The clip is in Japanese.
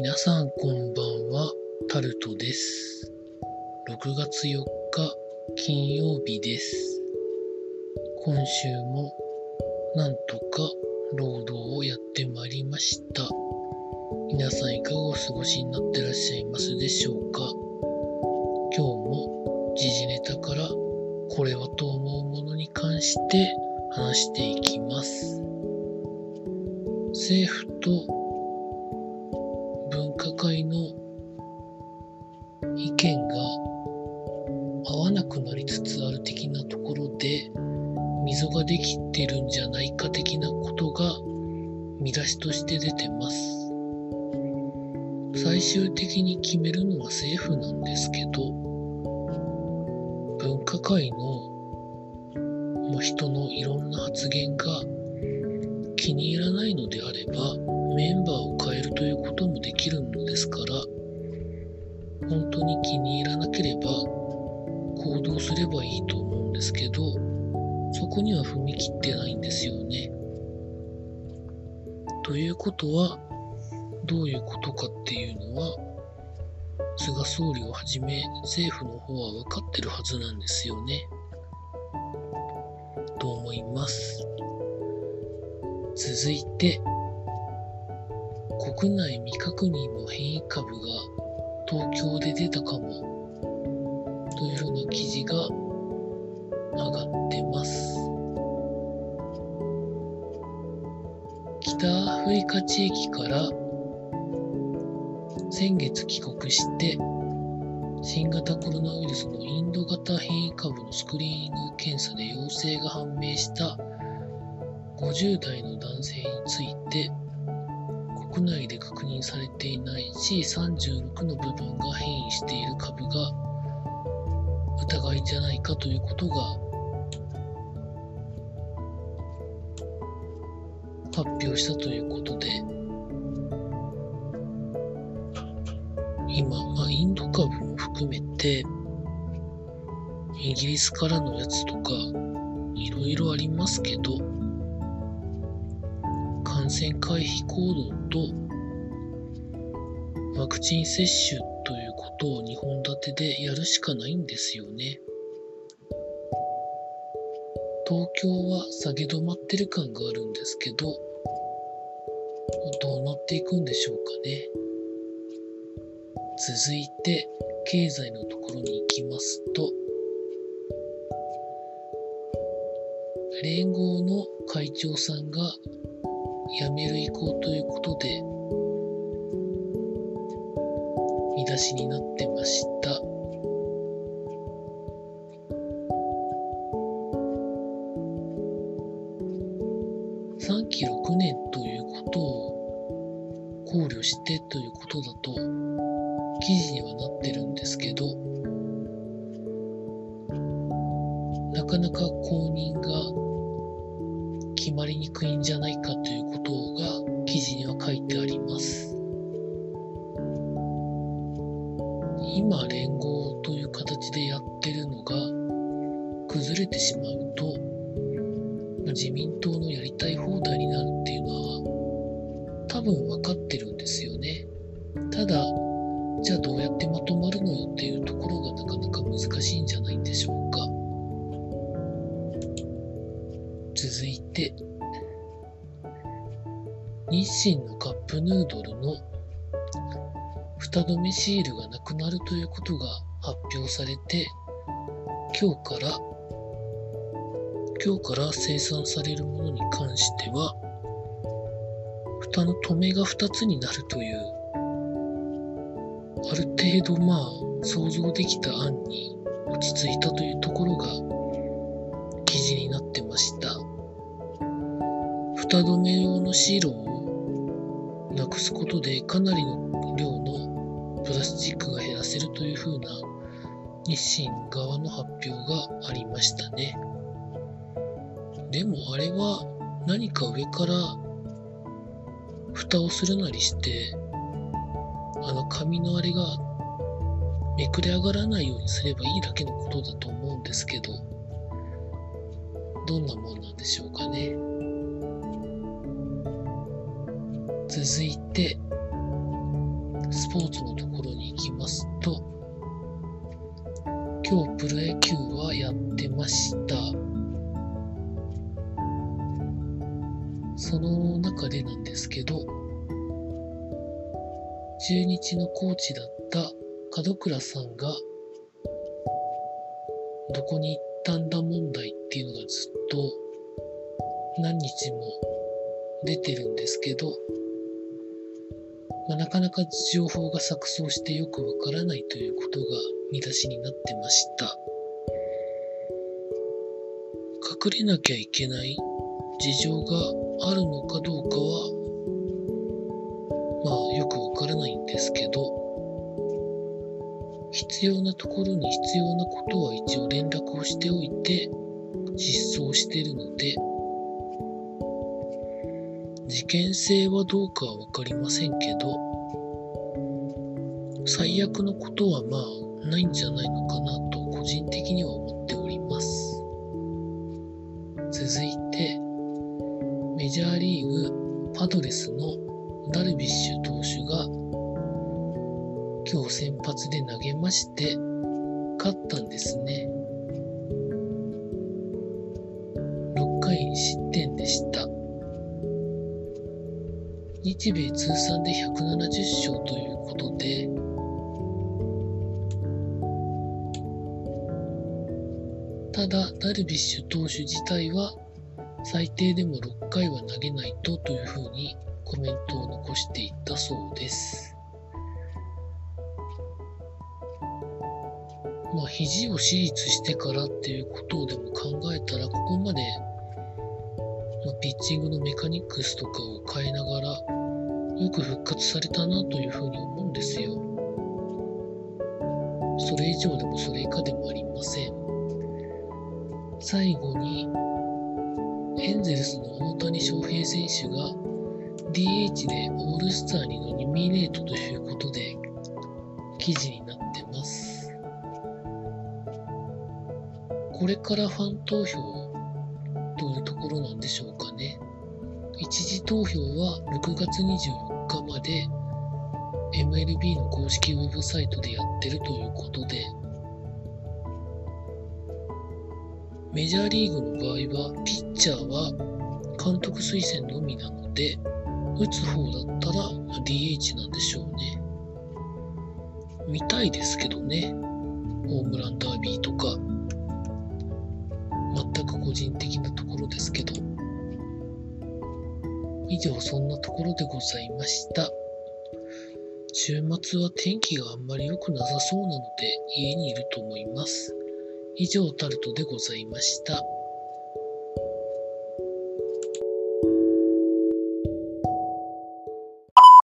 皆さんこんばんは、タルトです。6月4日金曜日です。今週もなんとか労働をやってまいりました。皆さんいかがお過ごしになってらっしゃいますでしょうか？今日も時事ネタからこれはと思うものに関して話していきます。政府と会の意見が合わなくなりつつある的なところで溝ができてるんじゃないか的なことが見出しとして出てます。最終的に決めるのは政府なんですけど分科会のもう人のいろんな発言が気にこには踏み切ってないんですよね。ということはどういうことかっていうのは菅総理をはじめ政府の方は分かってるはずなんですよね。と思います。続いて国内未確認の変異株が東京で出たかもというふうな記事が上がってます。北アフリカ地域から先月帰国して新型コロナウイルスのインド型変異株のスクリーニング検査で陽性が判明した50代の男性について国内で確認されていない C36 の部分が変異している株が疑いじゃないかということが表したということで今、まあ、インド株も含めてイギリスからのやつとかいろいろありますけど感染回避行動とワクチン接種ということを2本立てでやるしかないんですよね。東京は下げ止まってる感があるんですけど、どうなっていくんでしょうかね。続いて、経済のところに行きますと、連合の会長さんが辞める意向ということで、見出しになってました。記事にはなってるんですけどなかなか後任が決まりにくいんじゃないかということが記事には書いてあります。今連合という形でやってるのが崩れてしまうと自民党のやりたい放題になるっていうのは多分分かってるんですよね。ただじゃあどうやってまとまるのよっていうところがなかなか難しいんじゃないんでしょうか。続いて日清のカップヌードルの蓋止めシールがなくなるということが発表されて今日から今日から生産されるものに関しては蓋の止めが2つになるというある程度まあ想像できた案に落ち着いたというところが記事になってました蓋止め用のシールをなくすことでかなりの量のプラスチックが減らせるというふうな日清側の発表がありましたね。でもあれは何か上から蓋をするなりしてあの紙のあれがめくれ上がらないようにすればいいだけのことだと思うんですけどどんなもんなんでしょうかね続いてスポーツのところに行きますと、今日プロ野球はやってました。その中でなんですけど、中日のコーチだった門倉さんが、どこに行ったんだ問題っていうのがずっと何日も出てるんですけど、まあ、なかなか情報が錯綜してよくわからないということが見出しになってました。隠れなきゃいけない事情があるのかどうかは、ですけど、必要なところに必要なことは一応連絡をしておいて失踪してるので、事件性はどうかはわかりませんけど、最悪のことはまあないんじゃないのかなと個人的には思っております。続いて、メジャーリーグパドレスのダルビッシュ投手が今日先発で投げまして勝ったんですね。6回失点でした。日米通算で170勝ということで、ただ、ダルビッシュ投手自体は最低でも6回は投げないとというふうにコメントを残していったそうです。まあ、肘を手術してからっていうことをでも考えたら、ここまで、まあ、ピッチングのメカニクスとかを変えながら、よく復活されたなというふうに思うんですよ。それ以上でもそれ以下でもありません。最後に、エンゼルスの大谷翔平選手が DH でオールスターにノミネートということで記事になこれからファン投票というところなんでしょうかね。一次投票は6月24日まで MLB の公式ウェブサイトでやってるということで、メジャーリーグの場合は、ピッチャーは監督推薦のみなので、打つ方だったら DH なんでしょうね。見たいですけどね。ホームランダービーとか。全く個人的なところですけど。以上そんなところでございました。週末は天気があんまり良くなさそうなので家にいると思います。以上タルトでございました。